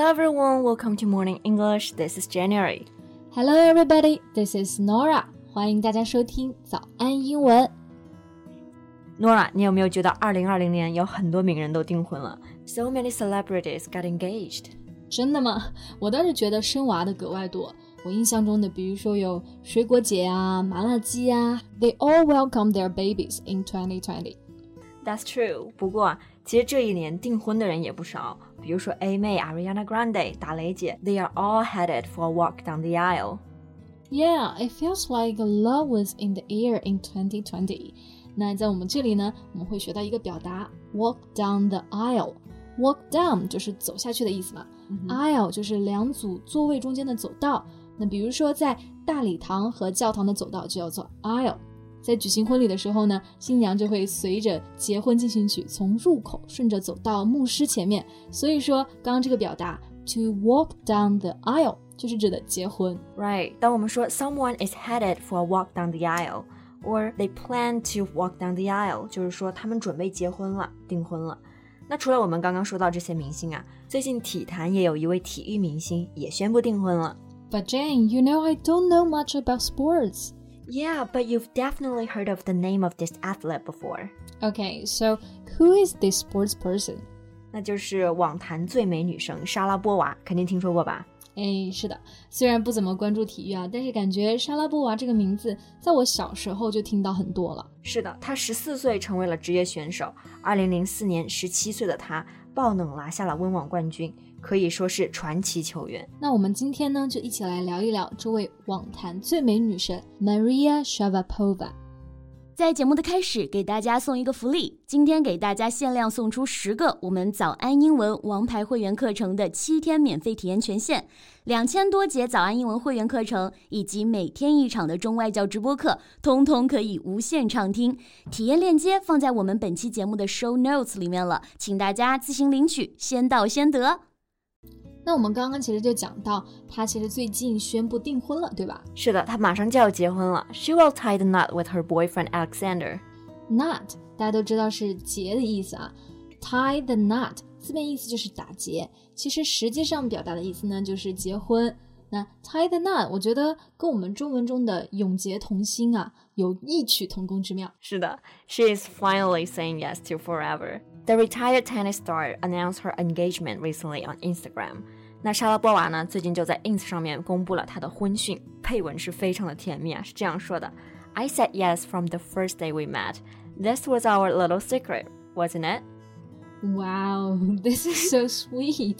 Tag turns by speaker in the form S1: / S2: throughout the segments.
S1: Hello everyone, welcome to Morning English. This is January.
S2: Hello everybody, this is Nora. 欢迎大家收听早安英文。
S1: Nora，你有没有觉得2020年有很多名人都订婚了？So many celebrities got engaged.
S2: 真的吗？我倒是觉得生娃的格外多。我印象中的，比如说有水果姐啊、麻辣鸡啊，They all welcome their babies in 2020.
S1: That's true. 不过， 其实这一年订婚的人也不少，比如说 A 妹、Ariana Grande、打雷姐，They are all headed for a walk down the aisle.
S2: Yeah, it feels like love was in the air in 2020. 那在我们这里呢，我们会学到一个表达，walk down the aisle。walk down 就是走下去的意思嘛、
S1: 嗯、
S2: ，aisle 就是两组座位中间的走道。那比如说在大礼堂和教堂的走道就叫做 aisle。在举行婚礼的时候呢，新娘就会随着结婚进行曲从入口顺着走到牧师前面。所以说，刚刚这个表达 to walk down the aisle 就是指的结婚。
S1: Right，当我们说 someone is headed for a walk down the aisle。or they plan to walk down the aisle，就是说他们准备结婚了，订婚了。那除了我们刚刚说到这些明星啊，最近体坛也有一位体育明星也宣布订婚了。
S2: But Jane, you know I don't know much about sports.
S1: Yeah, but you've definitely heard of the name of this athlete before.
S2: Okay, so who is this sports person?
S1: 那就是网坛最美女生莎拉波娃，肯定听说过吧？
S2: 哎，是的，虽然不怎么关注体育啊，但是感觉莎拉波娃这个名字在我小时候就听到很多了。
S1: 是的，她十四岁成为了职业选手，二零零四年十七岁的她爆冷拿下了温网冠军，可以说是传奇球员。
S2: 那我们今天呢，就一起来聊一聊这位网坛最美女神 Maria Sharapova。
S3: 在节目的开始，给大家送一个福利。今天给大家限量送出十个我们早安英文王牌会员课程的七天免费体验权限，两千多节早安英文会员课程以及每天一场的中外教直播课，通通可以无限畅听。体验链接放在我们本期节目的 show notes 里面了，请大家自行领取，先到先得。
S2: 那我们刚刚其实就讲到，她其实最近宣布订婚了，对吧？
S1: 是的，她马上就要结婚了。She will tie the knot with her boyfriend Alexander.
S2: Knot 大家都知道是结的意思啊，tie the knot 字面意思就是打结，其实实际上表达的意思呢就是结婚。那 tie the knot 我觉得跟我们中文中的永结同心啊有异曲同工之妙。
S1: 是的，She is finally saying yes to forever. The retired tennis star announced her engagement recently on Instagram. 那莎拉波娃呢，最近就在 ins 上面公布了她的婚讯，配文是非常的甜蜜啊，是这样说的：I said yes from the first day we met. This was our little secret, wasn't it?
S2: Wow, this is so sweet.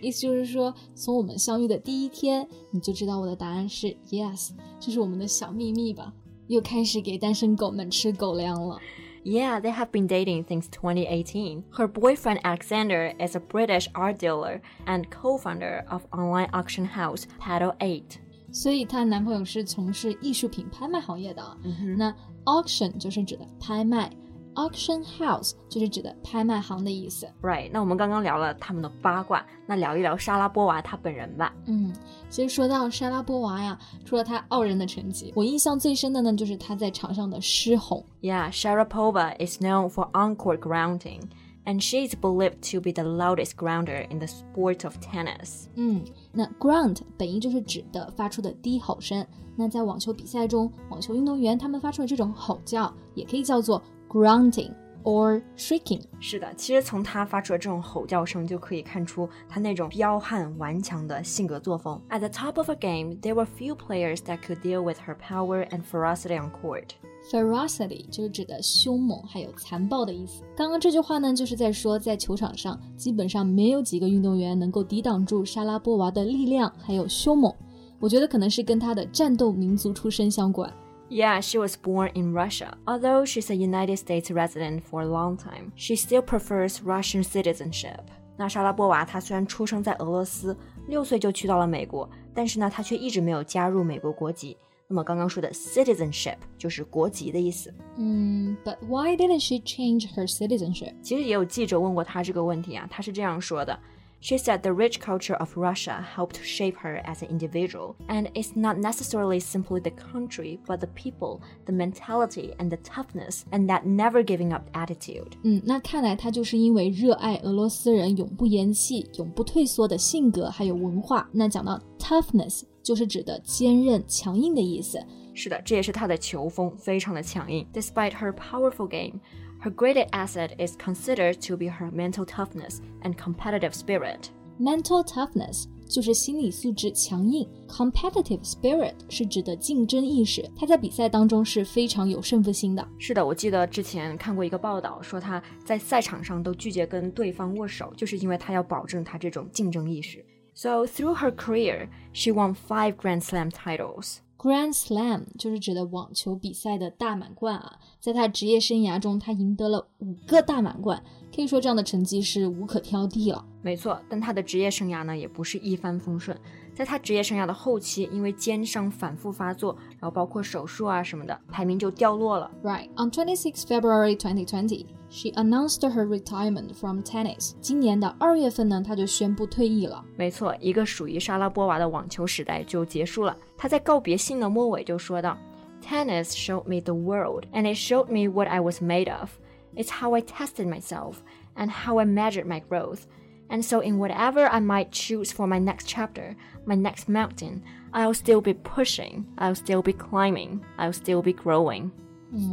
S2: 意思就是说，从我们相遇的第一天，你就知道我的答案是 yes，这是我们的小秘密吧？又开始给单身狗们吃狗粮了。
S1: Yeah, they have been dating since 2018. Her boyfriend Alexander is a British art dealer and co-founder of online auction house Paddle 8.
S2: 所以她男朋友是从事艺术品拍卖行业的啊。
S1: 嗯
S2: 那 auction 就是指的拍卖 ，auction house 就是指的拍卖行的意思。
S1: Right，那我们刚刚聊了他们的八卦，那聊一聊莎拉波娃她本人吧。
S2: 嗯，其实说到莎拉波娃呀，除了她傲人的成绩，我印象最深的呢就是她在场上的狮吼。
S1: Yeah, Sharapova is known for encore grounding, and she is believed to be the loudest grounder in the sport of tennis.
S2: 嗯，那 ground 本意就是指的发出的低吼声。那在网球比赛中，网球运动员他们发出的这种吼叫，也可以叫做 grounding or shrieking。
S1: 是的，其实从他发出的这种吼叫声就可以看出他那种彪悍顽强的性格作风。At the top of a game, there were few players that could deal with her power and ferocity on court.
S2: ferocity 就是指的凶猛还有残暴的意思。刚刚这句话呢，就是在说在球场上基本上没有几个运动员能够抵挡住莎拉波娃的力量还有凶猛。我觉得可能是跟她的战斗民族出身相关。
S1: Yeah, she was born in Russia. Although she's a United States resident for a long time, she still prefers Russian citizenship. 那莎拉波娃她虽然出生在俄罗斯，六岁就去到了美国，但是呢，她却一直没有加入美国国籍。那么刚刚说的 citizenship 就是国籍的意思。
S2: 嗯，But why didn't she change her citizenship？
S1: 其实也有记者问过她这个问题啊，她是这样说的 She said the rich culture of Russia helped shape her as an individual, and it's not necessarily simply the country, but the people, the mentality, and the toughness, and that never giving up attitude.
S2: 嗯，那看来他就是因为热爱俄罗斯人永不言弃、永不退缩的性格还有文化。那讲到 toughness，就是指的坚韧、强硬的意思。
S1: 是的，这也是她的球风，非常的强硬。Despite her powerful game. Her greatest asset is considered to be her mental toughness and competitive spirit.
S2: Mental toughness 就是心理素质强硬，competitive spirit 是指的竞争意识。他在比赛当中是非常有胜负心的。
S1: 是的，我记得之前看过一个报道，说他在赛场上都拒绝跟对方握手，就是因为他要保证他这种竞争意识。So through her career, she won five Grand Slam titles.
S2: Grand Slam 就是指的网球比赛的大满贯啊，在他职业生涯中，他赢得了五个大满贯，可以说这样的成绩是无可挑剔了。
S1: 没错，但他的职业生涯呢，也不是一帆风顺。在他职业生涯的后期，因为肩伤反复发作，然后包括手术啊什么的，排名就掉落了。
S2: Right on 26 February 2020, she announced her retirement from tennis. 今年的二月份呢，她就宣布退役了。
S1: 没错，一个属于莎拉波娃的网球时代就结束了。她在告别信的末尾就说道：“Tennis showed me the world, and it showed me what I was made of. It's how I tested myself and how I measured my growth.” And so, in whatever I might choose for my next chapter, my next mountain, I'll still be pushing, I'll still be climbing, I'll still be growing.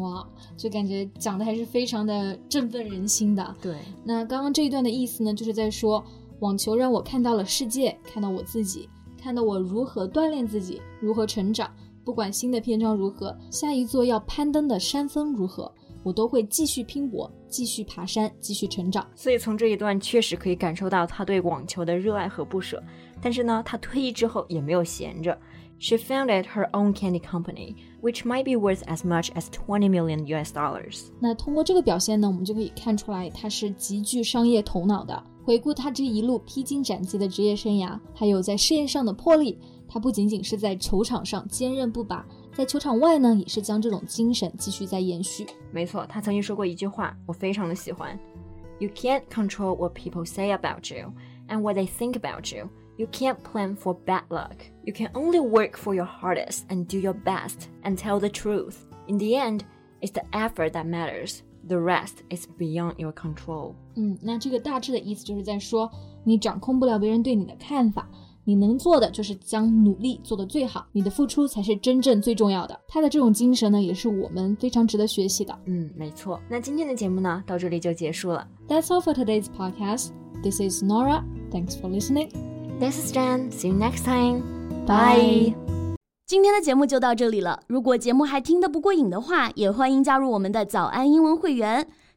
S2: 哇，就感觉讲的还是非常的振奋人心的。
S1: 对，
S2: 那刚刚这一段的意思呢，就是在说，网球让我看到了世界，看到我自己，看到我如何锻炼自己，如何成长。不管新的篇章如何，下一座要攀登的山峰如何。我都会继续拼搏，继续爬山，继续成长。
S1: 所以从这一段确实可以感受到他对网球的热爱和不舍。但是呢，他退役之后也没有闲着。She founded her own candy company, which might be worth as much as twenty million US dollars.
S2: 那通过这个表现呢，我们就可以看出来他是极具商业头脑的。回顾他这一路披荆斩棘的职业生涯，还有在事业上的魄力，他不仅仅是在球场上坚韧不拔。在球场外呢，也是将这种精神继续在延续。
S1: 没错，他曾经说过一句话，我非常的喜欢：You can't control what people say about you and what they think about you. You can't plan for bad luck. You can only work for your hardest and do your best and tell the truth. In the end, it's the effort that matters. The rest is beyond your control.
S2: 嗯，那这个大致的意思就是在说，你掌控不了别人对你的看法。 你能做的就是将努力做得最好，你的付出才是真正最重要的。他的这种精神呢，也是我们非常值得学习的。
S1: 嗯，没错。那今天的节目呢，到这里就结束了。
S2: That's all for today's podcast. This is Nora. Thanks for listening.
S1: This is Jan. See you next time. Bye.
S3: 今天的节目就到这里了。如果节目还听得不过瘾的话，也欢迎加入我们的早安英文会员。